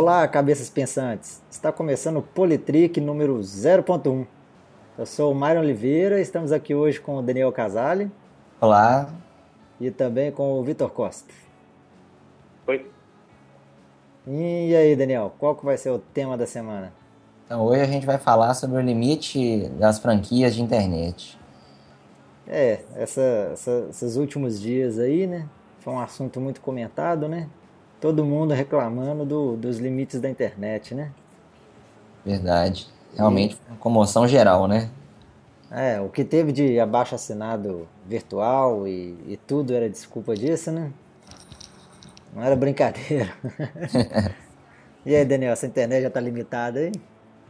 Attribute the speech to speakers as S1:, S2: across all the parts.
S1: Olá, cabeças pensantes. Está começando o Politrick número 0.1. Eu sou o Mário Oliveira, estamos aqui hoje com o Daniel Casale.
S2: Olá.
S1: E também com o Vitor Costa.
S3: Oi.
S1: E aí, Daniel, qual que vai ser o tema da semana?
S2: Então, hoje a gente vai falar sobre o limite das franquias de internet.
S1: É, essa, essa, esses últimos dias aí, né? Foi um assunto muito comentado, né? Todo mundo reclamando do, dos limites da internet, né?
S2: Verdade. Realmente e... uma comoção geral, né?
S1: É, o que teve de abaixo assinado virtual e, e tudo era desculpa disso, né? Não era brincadeira. e aí, Daniel, essa internet já tá limitada aí?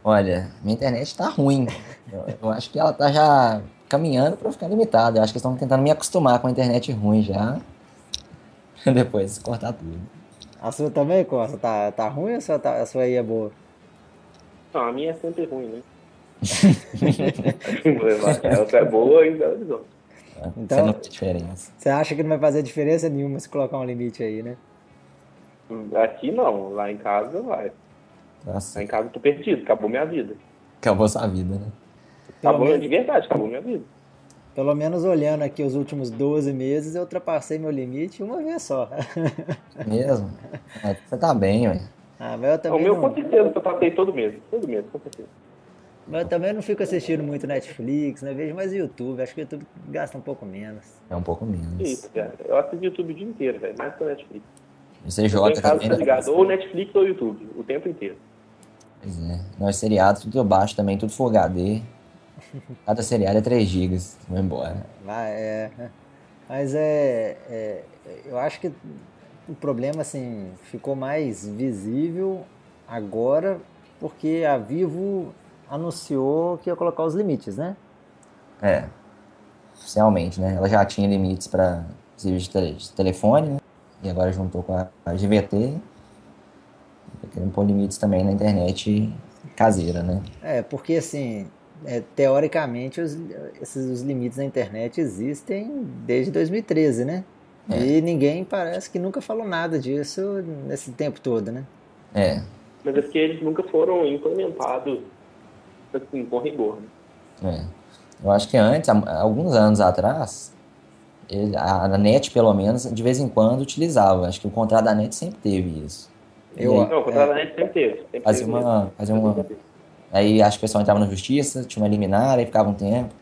S2: Olha, minha internet tá ruim. Eu, eu acho que ela tá já caminhando para ficar limitada. Eu acho que estão tentando me acostumar com a internet ruim já. Depois cortar tudo.
S1: A sua também, Costa? Tá, tá ruim ou a sua, tá, a sua aí é boa?
S3: Não, a minha é sempre ruim, né? Ela é boa e Horizonte.
S2: Então, você não tem diferença.
S1: Você acha que não vai fazer diferença nenhuma se colocar um limite aí, né?
S3: Aqui não, lá em casa vai. Nossa. Lá em casa eu tô perdido, acabou minha vida.
S2: Acabou sua vida, né?
S3: Acabou de verdade, acabou minha vida.
S1: Pelo menos olhando aqui os últimos 12 meses, eu ultrapassei meu limite uma vez só.
S2: Mesmo? É, você tá bem, ué.
S1: Ah, mas eu também
S3: o meu
S1: não...
S3: com certeza eu passei todo mês. Todo mês, com certeza.
S1: Mas eu também não fico assistindo muito Netflix, né? Vejo mais YouTube. Acho que o YouTube gasta um pouco menos.
S2: É um pouco menos.
S3: Isso, cara. Eu assisto YouTube o dia inteiro, velho. Mais que o Netflix.
S2: Você joga
S3: também, tá ligado? Ou Netflix ou YouTube, o tempo inteiro.
S2: Pois é. Nós seriados, tudo eu baixo também, tudo Full HD. Cada seriado é 3 GB. Vai embora.
S1: Vai, é. Mas é, é, Eu acho que o problema assim ficou mais visível agora porque a Vivo anunciou que ia colocar os limites, né?
S2: É. Oficialmente, né? Ela já tinha limites para serviço de telefone, né? E agora juntou com a, a GVT. Tá querendo pôr limites também na internet caseira, né?
S1: É, porque assim, é, teoricamente, os, esses os limites na internet existem desde 2013, né? É. E ninguém parece que nunca falou nada disso nesse tempo todo, né?
S2: É.
S3: Mas é porque eles nunca foram implementados assim, com rigor,
S2: né? É. Eu acho que antes, alguns anos atrás, ele, a, a NET, pelo menos, de vez em quando utilizava. Acho que o contrato da NET sempre teve isso.
S3: Eu, aí, não, o contrato é, da NET sempre teve. Sempre
S2: fazia,
S3: teve
S2: uma, fazia uma, Aí acho que o pessoal entrava na justiça, tinha uma liminar, aí ficava um tempo.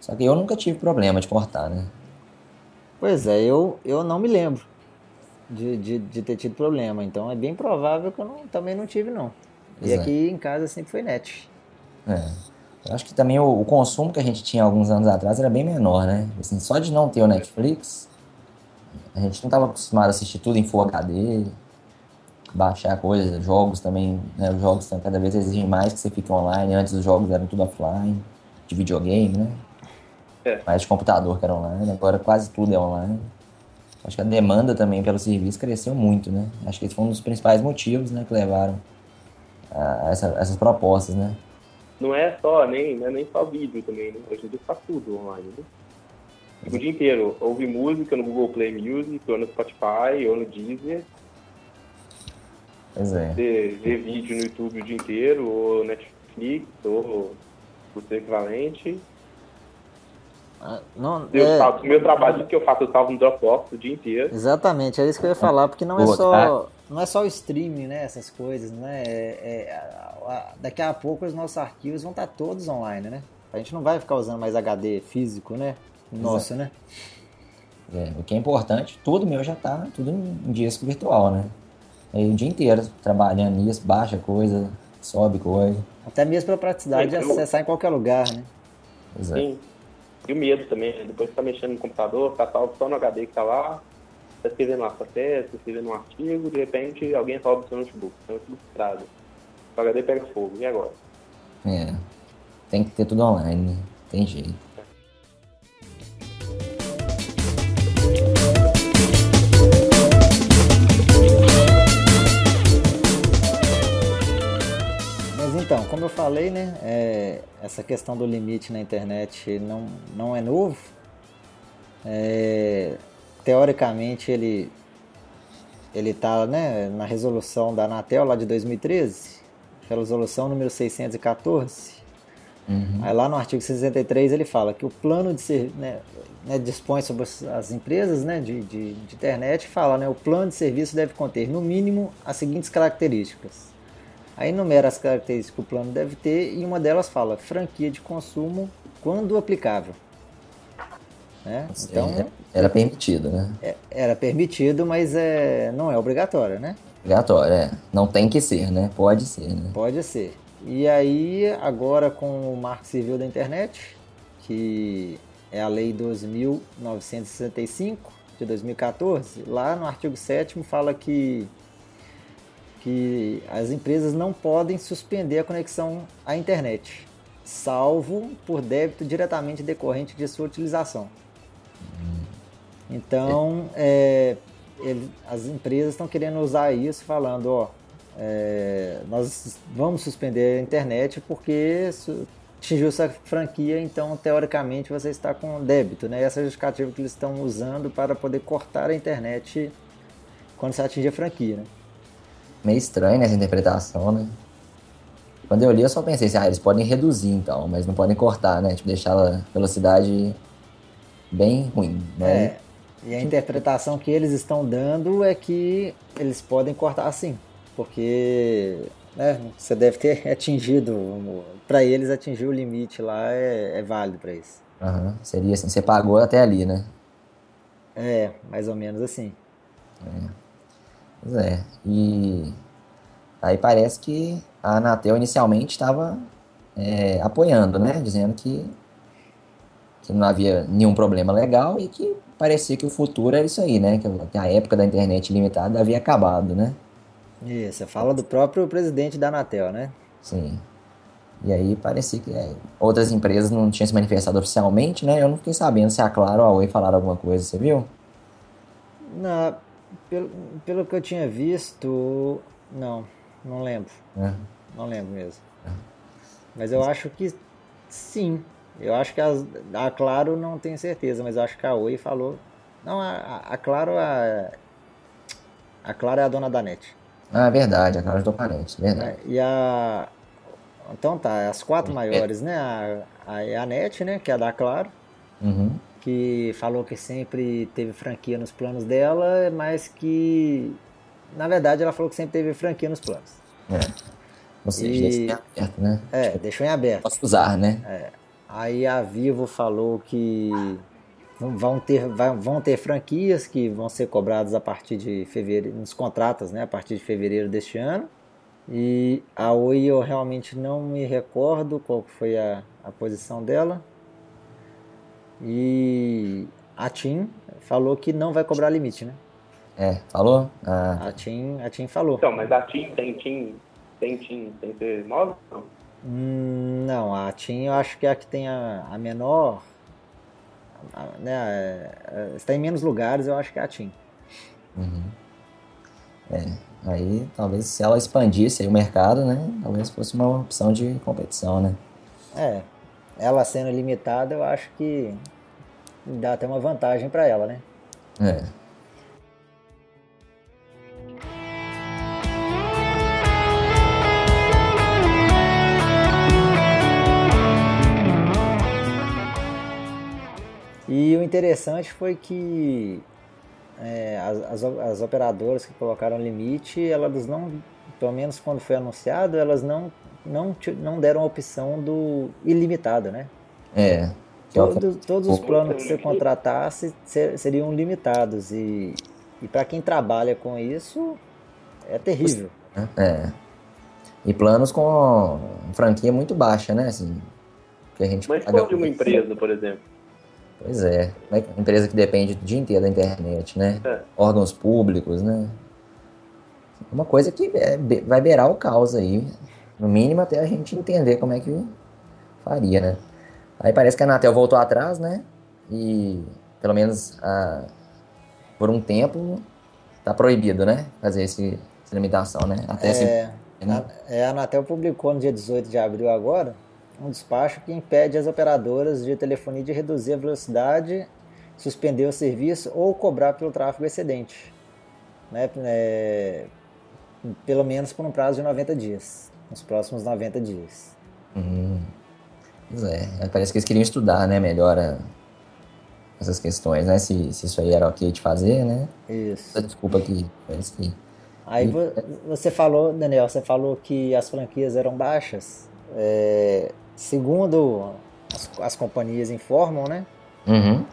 S2: Só que eu nunca tive problema de cortar, né?
S1: Pois é, eu, eu não me lembro de, de, de ter tido problema. Então é bem provável que eu não, também não tive, não. E é. aqui em casa sempre foi net.
S2: É. Eu acho que também o, o, consumo que a gente tinha alguns anos atrás era bem menor, né? Assim, só de não ter o Netflix, a gente não estava acostumado a assistir tudo em Full HD baixar coisas, jogos também, né? Os jogos cada vez exigem mais que você fique online. Antes os jogos eram tudo offline, de videogame, né? É. Mais de computador que era online, agora quase tudo é online. Acho que a demanda também pelo serviço cresceu muito, né? Acho que esse foi um dos principais motivos, né, que levaram a essa, essas propostas, né?
S3: Não é só, nem, não é nem só vídeo também, né? Hoje em dia faz tudo online, né? O dia inteiro, ouvir música no Google Play Music, ou no Spotify, ou no Deezer,
S2: é.
S3: Ver, vídeo no YouTube o dia inteiro, ou Netflix, ou o seu equivalente.
S1: Ah, não,
S3: eu é... salvo, meu trabalho que eu faço, eu salvo no Dropbox o dia inteiro.
S1: Exatamente, é isso que eu ia falar, porque não é só, não é só o streaming, né, essas coisas, né, é, é, a, a, daqui a pouco os nossos arquivos vão estar todos online, né, a gente não vai ficar usando mais HD físico, né, nosso, Exato. né.
S2: É, o que é importante, tudo meu já está tudo em disco virtual, né. Aí o dia inteiro trabalhando nisso, baixa coisa, sobe coisa.
S1: Até mesmo pela praticidade de acessar em qualquer lugar, né?
S2: Exato. Sim.
S3: E o medo também, né? depois você tá mexendo no computador, tá salvo só no HD que tá lá, tá escrevendo uma processo, tá escrevendo um artigo, de repente alguém rouba o seu notebook, seu notebook estrada. O HD pega fogo, e agora?
S2: É, tem que ter tudo online, né? tem jeito.
S1: Então, como eu falei, né, é, essa questão do limite na internet não, não é novo. É, teoricamente, ele, ele está né, na resolução da Anatel lá de 2013, resolução número 614. Uhum. Aí lá no artigo 63 ele fala que o plano de ser, né, né, dispõe sobre as empresas né, de, de, de internet fala né, o plano de serviço deve conter no mínimo as seguintes características. Aí enumera as características que o plano deve ter e uma delas fala franquia de consumo quando aplicável. Né?
S2: Então, é, era permitido, né?
S1: É, era permitido, mas é, não é obrigatório, né?
S2: Obrigatório, é. Não tem que ser, né? Pode ser, né?
S1: Pode ser. E aí, agora com o Marco Civil da Internet, que é a Lei 2.965 de 2014, lá no artigo 7 fala que, que as empresas não podem suspender a conexão à internet, salvo por débito diretamente decorrente de sua utilização. Então, é, ele, as empresas estão querendo usar isso, falando, ó, é, nós vamos suspender a internet porque atingiu essa franquia, então teoricamente você está com débito, né? Essa é a justificativa que eles estão usando para poder cortar a internet quando você atingir a franquia, né?
S2: Meio estranho essa interpretação, né? Quando eu li, eu só pensei assim, ah, eles podem reduzir então, mas não podem cortar, né? Tipo, deixar a velocidade bem ruim, né?
S1: É, e a interpretação que eles estão dando é que eles podem cortar sim, porque né, você deve ter atingido, para eles atingir o limite lá é, é válido para isso.
S2: Uhum. Seria assim, você pagou até ali, né?
S1: É, mais ou menos assim.
S2: É. Pois é, e aí parece que a Anatel inicialmente estava é, apoiando, né? Dizendo que, que não havia nenhum problema legal e que parecia que o futuro era isso aí, né? Que a época da internet limitada havia acabado, né?
S1: Isso, você fala do próprio presidente da Anatel, né?
S2: Sim. E aí parecia que é, outras empresas não tinham se manifestado oficialmente, né? Eu não fiquei sabendo se a Claro ou a Oi falaram alguma coisa, você viu?
S1: Não, pelo, pelo que eu tinha visto, não, não lembro. É. Não lembro mesmo. É. Mas eu acho que sim, eu acho que as, a Claro não tenho certeza, mas eu acho que a Oi falou. Não, a, a Claro a, a Claro é a dona da NET.
S2: Ah, verdade, a Claro é do parente, verdade. É,
S1: e a. Então tá, as quatro é. maiores, né? A, a, a NET, né? Que é a da Claro.
S2: Uhum.
S1: Que falou que sempre teve franquia nos planos dela, mas que. Na verdade, ela falou que sempre teve franquia nos planos.
S2: É. Ou seja, e... deixou em aberto, né?
S1: É, deixou em aberto.
S2: Posso usar, né?
S1: É. Aí a Vivo falou que vão ter, vão ter franquias que vão ser cobradas a partir de fevereiro, nos contratos, né, a partir de fevereiro deste ano. E a Oi eu realmente não me recordo qual foi a, a posição dela. E a TIM falou que não vai cobrar limite, né?
S2: É, falou?
S1: Ah. A, TIM, a TIM falou.
S3: Então, mas a TIM tem TIM, tem TIM, tem T9? Não.
S1: Hum, não, a TIM eu acho que é a que tem a, a menor. A, né, está em menos lugares, eu acho que é a TIM.
S2: Uhum. É, aí talvez se ela expandisse o mercado, né? Talvez fosse uma opção de competição, né?
S1: É, ela sendo limitada, eu acho que dá até uma vantagem para ela, né?
S2: É.
S1: E o interessante foi que é, as, as, operadoras que colocaram limite, elas não, pelo menos quando foi anunciado, elas não, não, não deram a opção do ilimitado, né?
S2: É.
S1: Todos, todos os planos que você contratasse seriam limitados e, e para quem trabalha com isso é terrível.
S2: É. E planos com franquia muito baixa, né? Assim,
S3: que a gente Mas qual de uma empresa, por exemplo?
S2: Pois é. Uma empresa que depende o dia inteiro da internet, né? É. Órgãos públicos, né? Uma coisa que é, vai beirar o caos aí. No mínimo até a gente entender como é que faria, né? Aí parece que a Anatel voltou atrás, né? E pelo menos a, por um tempo tá proibido, né? Fazer esse, essa limitação, né?
S1: Até é, se, né? A, é, a Anatel publicou no dia 18 de abril agora um despacho que impede as operadoras de telefonia de reduzir a velocidade, suspender o serviço ou cobrar pelo tráfego excedente. né, é, pelo menos por um prazo de 90 dias, nos próximos 90 dias.
S2: Hum. Pois é, parece que eles queriam estudar, né, melhor a, essas questões, né, se, se isso aí era ok de fazer, né.
S1: Isso.
S2: Desculpa que parece que...
S1: Aí você falou, Daniel, você falou que as franquias eram baixas. É, segundo as, as, companhias informam, né?
S2: Uhum.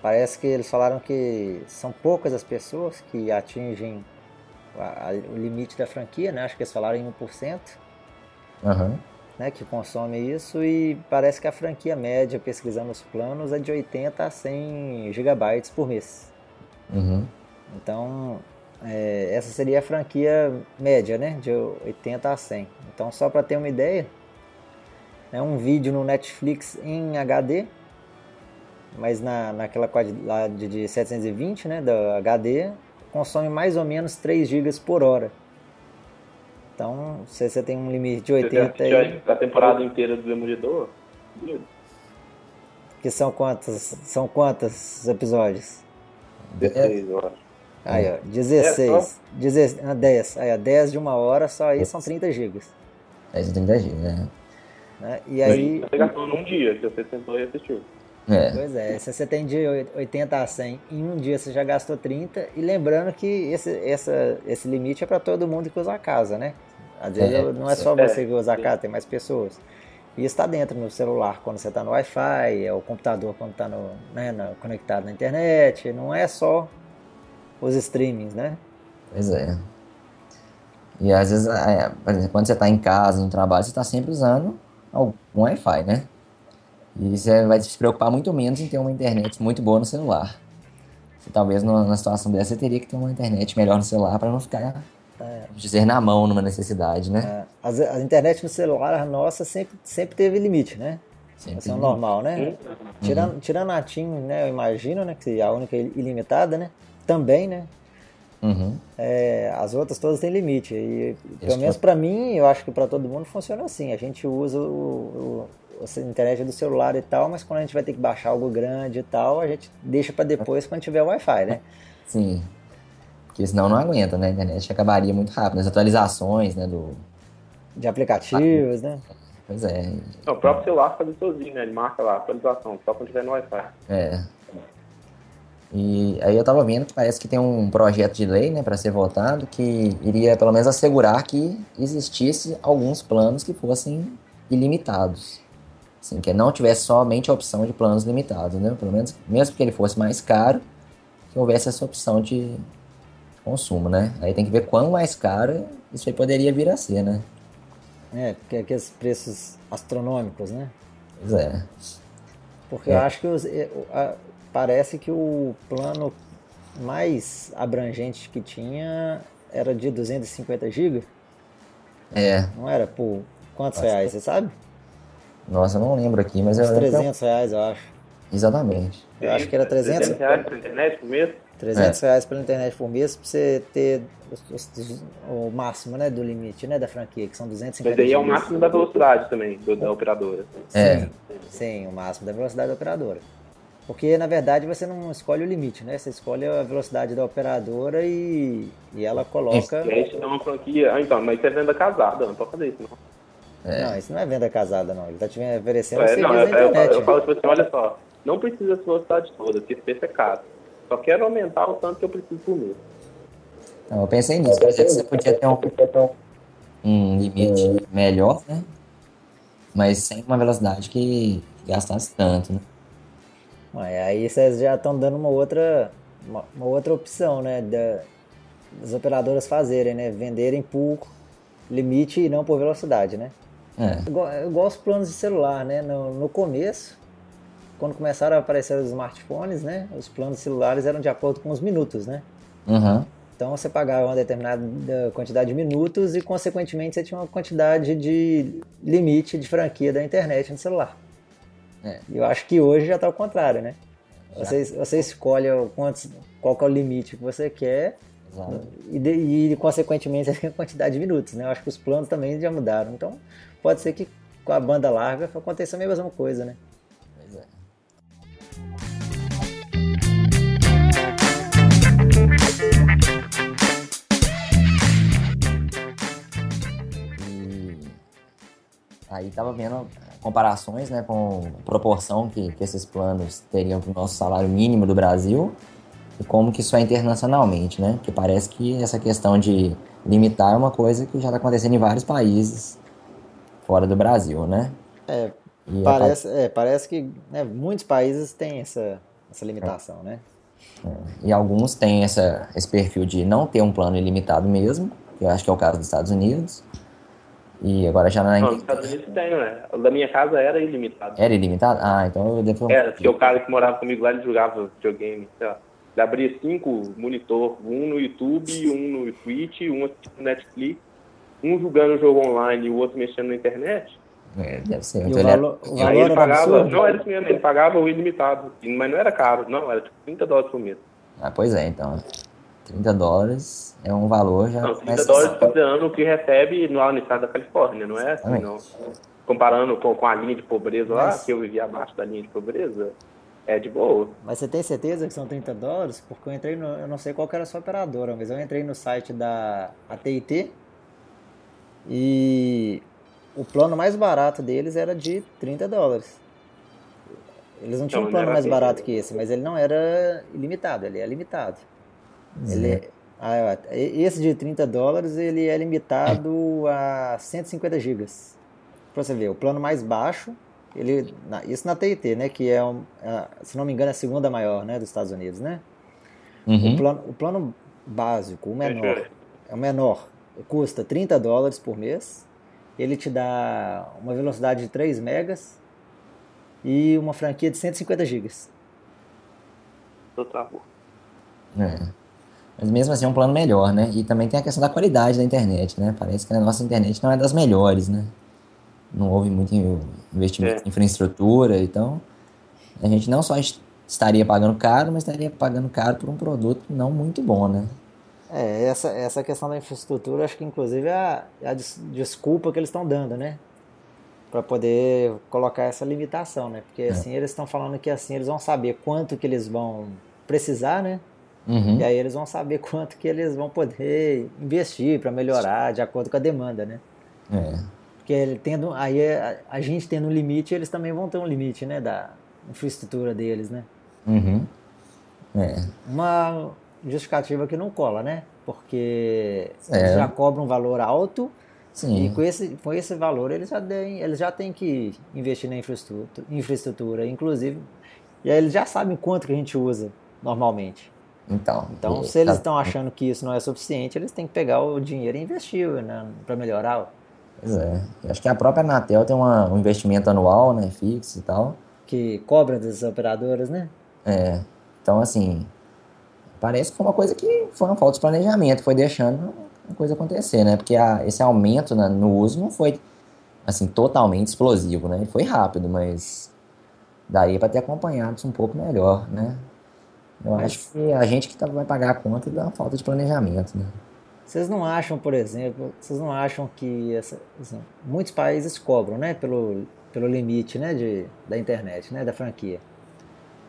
S1: Parece que eles falaram que são poucas as pessoas que atingem a, a, o limite da franquia, né? Acho que eles falaram em 1%.
S2: Uhum.
S1: Né, que consome isso e parece que a franquia média, pesquisando os planos, é de 80 a 100 gigabytes por mês.
S2: Uhum.
S1: Então, é, essa seria a franquia média, né, de 80 a 100. Então, só para ter uma ideia, é um vídeo no Netflix em HD, mas na, naquela qualidade de 720, né, da HD, consome mais ou menos 3 GB por hora. Então, se você tem um limite de 80
S3: você e... a temporada inteira do Demolidor?
S1: Que são quantos, são quantos episódios?
S3: 16, eu acho.
S1: Aí, ó, 16. É, 10, 10. Aí, ó, 10 de uma hora, só aí são 30 gigas.
S2: 10 de 30 gigas, né?
S1: né? E aí...
S3: Você gastou num dia que você sentou e assistiu.
S2: É.
S1: Pois é, se você tem de 80 a 100, em um dia você já gastou 30. E lembrando que esse, essa, esse limite é para todo mundo que usa a casa, né? Às vezes é, não é só você que usa a casa, tem mais pessoas. E está dentro no celular quando você está no Wi-Fi, é o computador quando está no, né, conectado na internet. Não é só os streamings, né?
S2: Pois é. E às vezes, é, por exemplo, quando você está em casa, no trabalho, você está sempre usando algum Wi-Fi, né? E você vai se preocupar muito menos em ter uma internet muito boa no celular. Você, talvez numa situação dessa você teria que ter uma internet melhor no celular para não ficar, é. dizer, na mão numa necessidade, né?
S1: É. A, a, internet no celular, a nossa, sempre, sempre teve limite, né? Sempre Essa é normal, né? Uhum. Tirando, tirando a TIM, né? Eu imagino, né? Que é a única ilimitada, né? Também, né?
S2: Uhum.
S1: É, as outras todas têm limite. E, pelo menos para mim, eu acho que para todo mundo funciona assim. A gente usa o, a internet do celular e tal, mas quando a gente vai ter que baixar algo grande e tal, a gente deixa para depois quando tiver Wi-Fi, né?
S2: Sim. Porque senão não aguenta, né? A internet acabaria muito rápido. As atualizações, né? Do...
S1: De aplicativos, né?
S2: Pois é.
S3: Não, o próprio celular faz sozinho, né? Ele marca lá, atualização, só quando tiver no Wi-Fi.
S2: É. E aí eu tava vendo que parece que tem um projeto de lei, né, para ser votado, que iria pelo menos assegurar que existisse alguns planos que fossem ilimitados. Assim, que não tivesse somente a opção de planos limitados, né? Pelo menos, mesmo que ele fosse mais caro, que houvesse essa opção de consumo, né? Aí tem que ver quão mais caro isso aí poderia vir a ser, né?
S1: É, porque aqueles preços astronômicos, né?
S2: Pois é.
S1: Porque é. eu acho que os, a, parece que o plano mais abrangente que tinha era de 250 GB.
S2: É.
S1: Não era por quantos reais, você sabe?
S2: Nossa, eu não lembro aqui, mas Uns eu
S1: 300 reais, eu acho.
S2: Exatamente.
S1: Eu acho que era 300,
S3: 300 reais pela internet por mês?
S1: 300 é. reais pela internet por mês pra você ter o, o, máximo, né, do limite, né, da franquia, que são 250
S3: Mas aí é o máximo da velocidade também, do, da operadora.
S2: É.
S1: Sim, sim, o máximo da velocidade da operadora. Porque, na verdade, você não escolhe o limite, né? Você escolhe a velocidade da operadora e, e ela coloca...
S3: E aí te dá uma franquia... Ah, então, mas você é venda casada, não pode fazer isso, não.
S1: É. Não, isso não é venda casada, não. Ele está te oferecendo
S3: é,
S1: serviço
S3: não,
S1: na internet.
S3: Eu, eu, falo assim, olha só, não precisa essa velocidade toda, porque esse preço é caro. Só quero aumentar o tanto que eu preciso por mês.
S2: Então, eu pensei nisso, por exemplo, você podia ter um, um limite melhor, né? Mas sem uma velocidade que gastasse tanto, né?
S1: Aí vocês já estão dando uma outra, uma, uma outra opção, né? Da, das operadoras fazerem, né? Venderem por limite e não por velocidade, né?
S2: É.
S1: Igual, igual os planos de celular, né? No, no começo, quando começaram a aparecer os smartphones, né? Os planos celulares eram de acordo com os minutos, né?
S2: Uhum.
S1: Então você pagava uma determinada quantidade de minutos e, consequentemente, você tinha uma quantidade de limite de franquia da internet no celular.
S2: É.
S1: Eu acho que hoje já está ao contrário, né? Você, você escolhe quantos, qual é o limite que você quer e, de, e, consequentemente, a quantidade de minutos, né? Eu acho que os planos também já mudaram. Então, pode ser que com a banda larga aconteça a mesma coisa, né?
S2: Pois é. E aí tava vendo comparações, né, com a proporção que, que esses planos teriam para o nosso salário mínimo do Brasil e como que isso é internacionalmente, né? Que parece que essa questão de limitar é uma coisa que já está acontecendo em vários países fora do Brasil, né?
S1: É, parece, é, parece que né, muitos países têm essa, essa limitação, é. né?
S2: É. E alguns têm essa, esse perfil de não ter um plano ilimitado mesmo, que eu acho que é o caso dos Estados Unidos. E agora já na
S3: Não, nos Estados Unidos tem, né? O da minha casa era ilimitado.
S2: Era ilimitado? Ah, então eu devo.
S3: Era, porque o cara que morava comigo lá, ele jogava videogame, sei lá. Ele abria cinco monitor, um no YouTube, um no Twitch, um no Netflix, um jogando o jogo online e o outro mexendo na internet.
S2: É, deve ser.
S1: E
S2: Então
S1: o
S2: ele
S1: valor, o
S3: Aí
S1: valor
S3: ele
S1: era
S3: pagava,
S1: absurdo.
S3: não era isso mesmo, ele pagava o ilimitado, mas não era caro, não, era tipo 30 dólares por mês.
S2: Ah, pois é, então. 30 dólares é um valor já.
S3: Não, 30
S2: começa-
S3: dólares considerando o que recebe no, no estado da Califórnia, não é assim, não. Comparando com, com a linha de pobreza lá,
S1: Mas-
S3: que eu vivia abaixo da linha de pobreza, é de boa.
S1: Mas você tem certeza que são 30 dólares? Porque eu entrei no. Eu não sei qual que era a sua operadora, mas eu entrei no site da AT&T e o plano mais barato deles era de 30 dólares. Eles não tinham
S3: Não,
S1: um plano mais barato que esse, mas ele não era ilimitado, ele é limitado. Ele, ah, esse de 30 dólares ele é limitado a 150 gigas. Pra você ver, o plano mais baixo, ele, na- isso na TIT, né? Que é, um, é, se não me engano, é a segunda maior né, dos Estados Unidos, né?
S2: Uhum.
S1: O, plano, o plano básico, o menor, é o menor, custa 30 dólares por mês. Ele te dá uma velocidade de 3 megas e uma franquia de 150 gigas.
S3: Eu travou.
S2: É. Mas mesmo assim é um plano melhor, né? E também tem a questão da qualidade da internet, né? Parece que a nossa internet não é das melhores, né? Não houve muito in- investimento
S3: É.
S2: em infraestrutura, então a gente não só est- estaria pagando caro, mas estaria pagando caro por um produto não muito bom, né?
S1: É, essa, essa questão da infraestrutura, acho que inclusive é a, é a des- desculpa que eles estão dando, né? Para poder colocar essa limitação, né? Porque assim, eles estão falando que assim eles vão saber quanto que eles vão precisar, né?
S2: Uhum.
S1: E aí eles vão saber quanto que eles vão poder investir para melhorar de acordo com a demanda, né?
S2: É.
S1: Porque ele tendo, aí a, a gente tendo um limite, eles também vão ter um limite, né? Da infraestrutura deles, né?
S2: Uhum. É.
S1: Uma justificativa que não cola, né? Porque
S2: É.
S1: eles já cobram um valor alto e
S2: Sim.
S1: com esse, com esse valor eles já, têm, eles já têm que investir na infraestrutura, infraestrutura, inclusive. E aí eles já sabem quanto que a gente usa normalmente.
S2: Então.
S1: Então,
S2: e-
S1: se eles
S2: tá-
S1: estão achando que isso não é suficiente, eles têm que pegar o dinheiro e investir né, para melhorar,
S2: Pois é. Eu acho que a própria Anatel tem uma- um investimento anual, né? Fixo e tal.
S1: que cobra das operadoras, né?
S2: É. Então, assim, parece que foi uma coisa que foi uma falta de planejamento, foi deixando a coisa acontecer, né? Porque a- esse aumento na- no uso não foi, assim, totalmente explosivo, né? Foi rápido, mas daria para ter acompanhado isso um pouco melhor, né? Eu acho que a gente que tá- vai pagar a conta da falta de planejamento, né?
S1: Vocês não acham, por exemplo, vocês não acham que essa, assim, muitos países cobram, né, pelo, pelo limite, né, de, da internet, né, da franquia.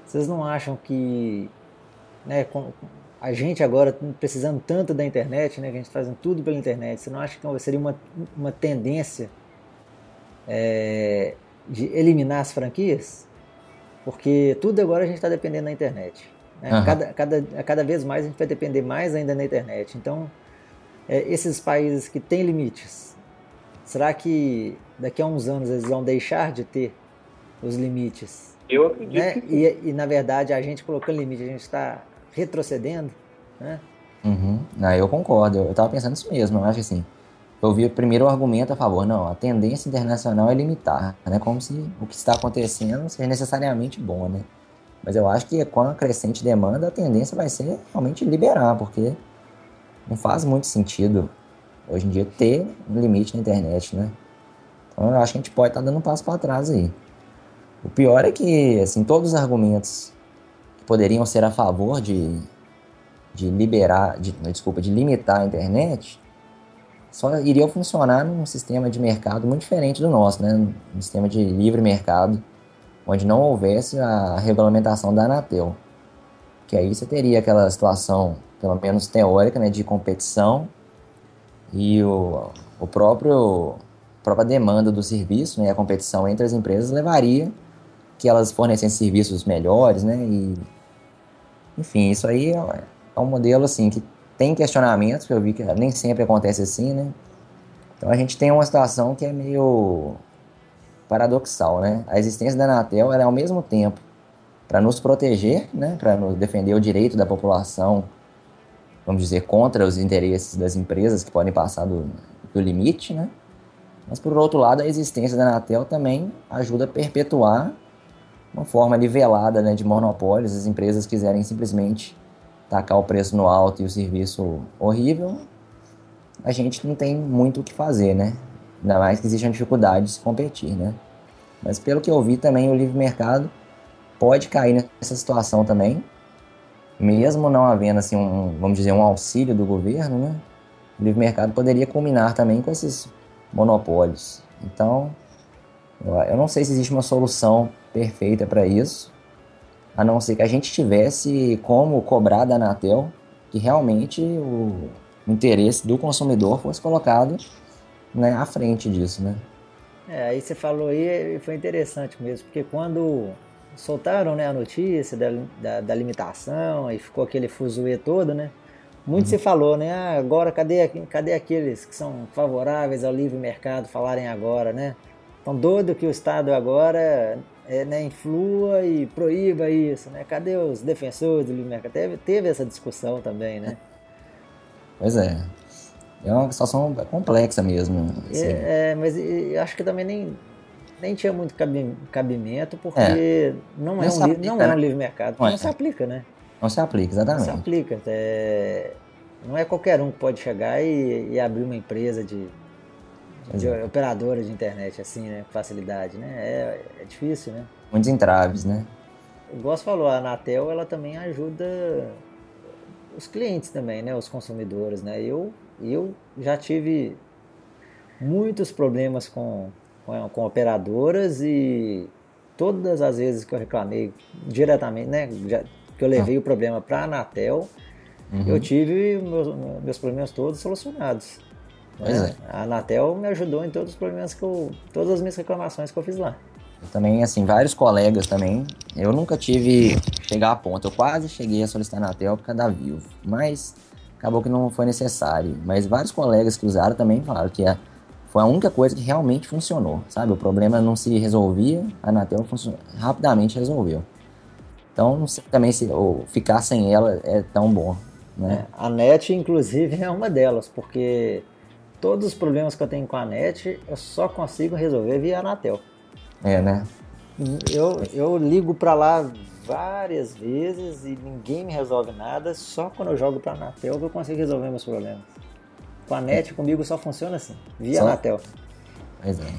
S1: Vocês não acham que, né, com, a gente agora precisando tanto da internet, né, que a gente fazendo tudo pela internet, você não acha que seria uma, uma tendência é, de eliminar as franquias? Porque tudo agora a gente está dependendo da internet. Né?
S2: Aham.
S1: Cada, cada, cada vez mais a gente vai depender mais ainda da internet. Então, é, esses países que têm limites, será que daqui a uns anos eles vão deixar de ter os limites?
S3: Eu acredito
S1: Né? E, e, na verdade a gente colocando limite, a gente está retrocedendo, né?
S2: Uhum. Ah, eu concordo, eu, eu tava pensando isso mesmo, eu acho assim, eu vi primeiro o argumento a favor, não, a tendência internacional é limitar, né, como se o que está acontecendo seja necessariamente bom, né, mas eu acho que com a crescente demanda, a tendência vai ser realmente liberar, porque não faz muito sentido hoje em dia ter um limite na internet, né, então eu acho que a gente pode estar dando um passo para trás aí. O pior é que, assim, todos os argumentos poderiam ser a favor de de liberar, de, desculpa, de limitar a internet, só iriam funcionar num sistema de mercado muito diferente do nosso, né? Um sistema de livre mercado, onde não houvesse a regulamentação da Anatel. Que aí você teria aquela situação, pelo menos teórica, né, de competição e o, o próprio própria demanda do serviço, né, a competição entre as empresas levaria que elas fornecessem serviços melhores, né, e enfim, isso aí é, é um modelo assim que tem questionamentos, que eu vi que nem sempre acontece assim, né? Então a gente tem uma situação que é meio paradoxal, né? A existência da Anatel é ao mesmo tempo para nos proteger, né, para nos defender o direito da população, vamos dizer, contra os interesses das empresas que podem passar do, do limite, né? Mas por outro lado, a existência da Anatel também ajuda a perpetuar uma forma nivelada né, de monopólios. As empresas quiserem simplesmente tacar o preço no alto e o serviço horrível, a gente não tem muito o que fazer, né? Ainda mais que existe uma dificuldade de se competir, né? Mas pelo que eu vi também, o livre mercado pode cair nessa situação também, mesmo não havendo assim um, vamos dizer, um auxílio do governo, né? O livre mercado poderia combinar também com esses monopólios. Então, eu não sei se existe uma solução perfeita para isso, a não ser que a gente tivesse como cobrar da Anatel que realmente o interesse do consumidor fosse colocado né, à frente disso, né?
S1: É, aí você falou aí, foi interessante mesmo, porque quando soltaram né, a notícia da, da, da limitação e ficou aquele fuzuê todo, né? Muito uhum. se falou, né? Ah, agora cadê, cadê aqueles que são favoráveis ao livre mercado falarem agora, né? Estão doido que o Estado agora é, né, influa e proíba isso, né? Cadê os defensores do livre mercado? Teve, teve essa discussão também, né?
S2: Pois é. É uma situação complexa mesmo.
S1: Assim. É, é, mas acho que também nem, nem tinha muito cabimento, porque é. não, é um, aplica, não é um né? livre mercado. Não, não se aplica, né?
S2: Não se aplica, exatamente.
S1: Não se aplica. É, não é qualquer um que pode chegar e, e abrir uma empresa de, de operadora de internet assim, né? Com facilidade, né? É, é difícil, né?
S2: Muitos entraves, né?
S1: Igual você falou, a Anatel ela também ajuda os clientes também, né? Os consumidores, né? Eu, eu já tive muitos problemas com, com, com operadoras e todas as vezes que eu reclamei diretamente, né? Já, que eu levei ah. o problema para a Anatel, uhum. eu tive meus, meus problemas todos solucionados. Né? É. A Anatel me ajudou em todos os problemas que eu. todas as minhas reclamações que eu fiz lá.
S2: Eu também, assim, vários colegas também. Eu nunca tive chegar a ponto. Eu quase cheguei a solicitar a Anatel por causa da Vivo. Mas acabou que não foi necessário. Mas vários colegas que usaram também falaram que a, foi a única coisa que realmente funcionou, sabe? O problema não se resolvia, a Anatel rapidamente resolveu. Então, não sei também se ou ficar sem ela é tão bom. Né?
S1: É, a NET, inclusive, é uma delas, porque todos os problemas que eu tenho com a NET eu só consigo resolver via Anatel.
S2: É, né?
S1: Eu, eu ligo para lá várias vezes e ninguém me resolve nada, só quando eu jogo para Anatel que eu consigo resolver meus problemas. Com a NET comigo só funciona assim, via só... Anatel.
S2: Pois é.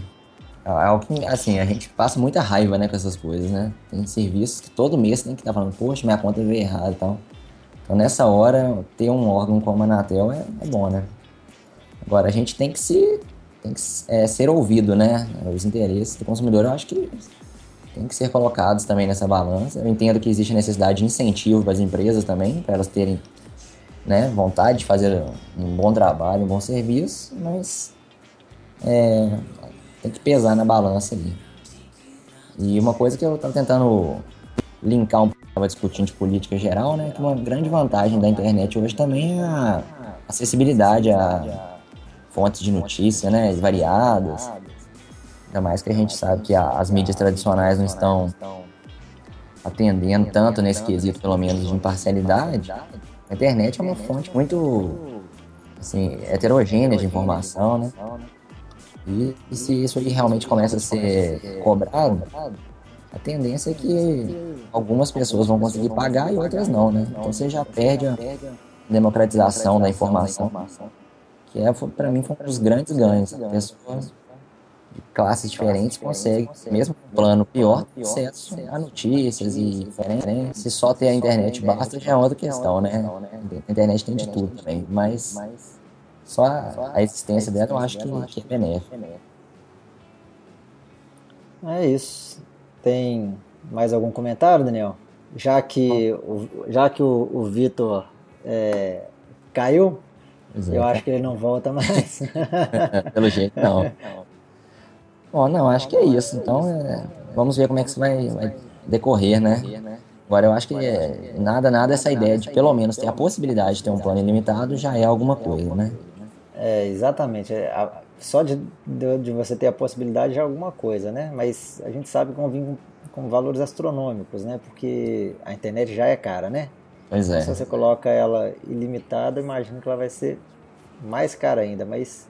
S2: É algo que, assim, a gente passa muita raiva, né, com essas coisas, né? Tem serviços que todo mês tem que estar tá falando, poxa, minha conta veio errada e tal. Então, nessa hora, ter um órgão como a Anatel é, é bom, né? Agora, a gente tem que, se, tem que é, ser ouvido, né? Os interesses do consumidor, eu acho que tem que ser colocados também nessa balança. Eu entendo que existe necessidade de incentivo para as empresas também, para elas terem né, vontade de fazer um bom trabalho, um bom serviço, mas é, tem que pesar na balança ali. E uma coisa que eu estava tentando linkar um pouco, estava discutindo de política geral, né? Que uma grande vantagem da internet hoje também é a acessibilidade a fontes de notícia, né? Variadas. Ainda mais que a gente sabe que as mídias tradicionais não estão atendendo tanto nesse quesito, pelo menos, de imparcialidade. A internet é uma fonte muito assim, heterogênea de informação, né? E, e se isso aí realmente começa a ser cobrado, a tendência é que algumas pessoas vão conseguir pagar e outras não, né? Então você já perde a democratização da informação, que é, para mim, foi um dos grandes ganhos. Pessoas de classes diferentes conseguem, mesmo com plano pior, acesso a notícias e. Se só ter a internet basta, já é outra questão, né? A internet tem de tudo também, mas só a, existência dela eu acho que, é benéfica.
S1: É isso. Tem mais algum comentário, Daniel? Já que já que o, o Vitor é, caiu, eu acho que ele não volta mais.
S2: Pelo jeito, não. Bom, não, acho que é isso. Então, é, vamos ver como é que isso vai, vai decorrer, né? Agora, eu acho que é, nada, nada essa ideia de pelo menos ter a possibilidade de ter um plano ilimitado já é alguma coisa, né?
S1: É, exatamente. É, a, só de, de, de, você ter a possibilidade já é alguma coisa, né? Mas a gente sabe que vão vir com, com valores astronômicos, né? Porque a internet já é cara, né?
S2: Pois é.
S1: Se você coloca ela ilimitada, imagino que ela vai ser mais cara ainda, mas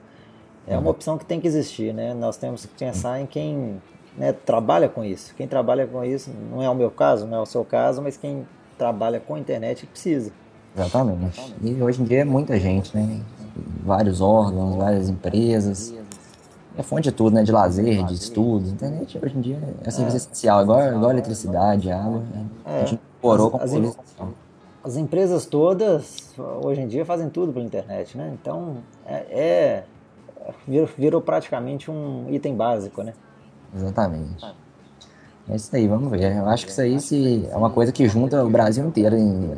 S1: é uma uhum. opção que tem que existir, né? Nós temos que pensar em quem né, trabalha com isso. Quem trabalha com isso, não é o meu caso, não é o seu caso, mas quem trabalha com a internet precisa.
S2: Exatamente. E hoje em dia é muita gente, né? Vários órgãos, várias empresas. É fonte de tudo, né? De lazer, de estudos. A internet hoje em dia é serviço é. essencial, igual, igual eletricidade, água. Né? É. A gente
S1: morou com as, as, as empresas todas hoje em dia fazem tudo pela internet, né? Então é, é virou, virou praticamente um item básico, né?
S2: Exatamente. É isso aí, vamos ver. Eu acho que isso aí se, é uma coisa que junta o Brasil inteiro em,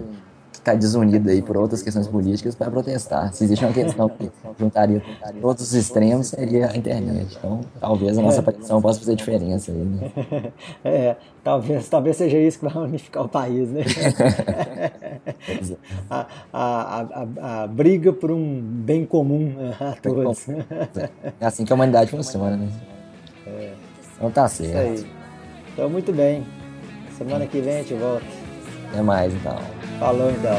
S2: que está desunido aí por outras questões políticas para protestar. Se existe uma questão que juntaria todos os extremos, seria a internet. Então, talvez a nossa aparição possa fazer diferença aí, né?
S1: É, talvez, talvez seja isso que vai unificar o país, né? a, a, a, a, briga por um bem comum a todos.
S2: É assim que a humanidade funciona, né? É. Então tá certo.
S1: Então, muito bem. Semana que vem a gente volta.
S2: Até mais, então.
S1: Falou, então.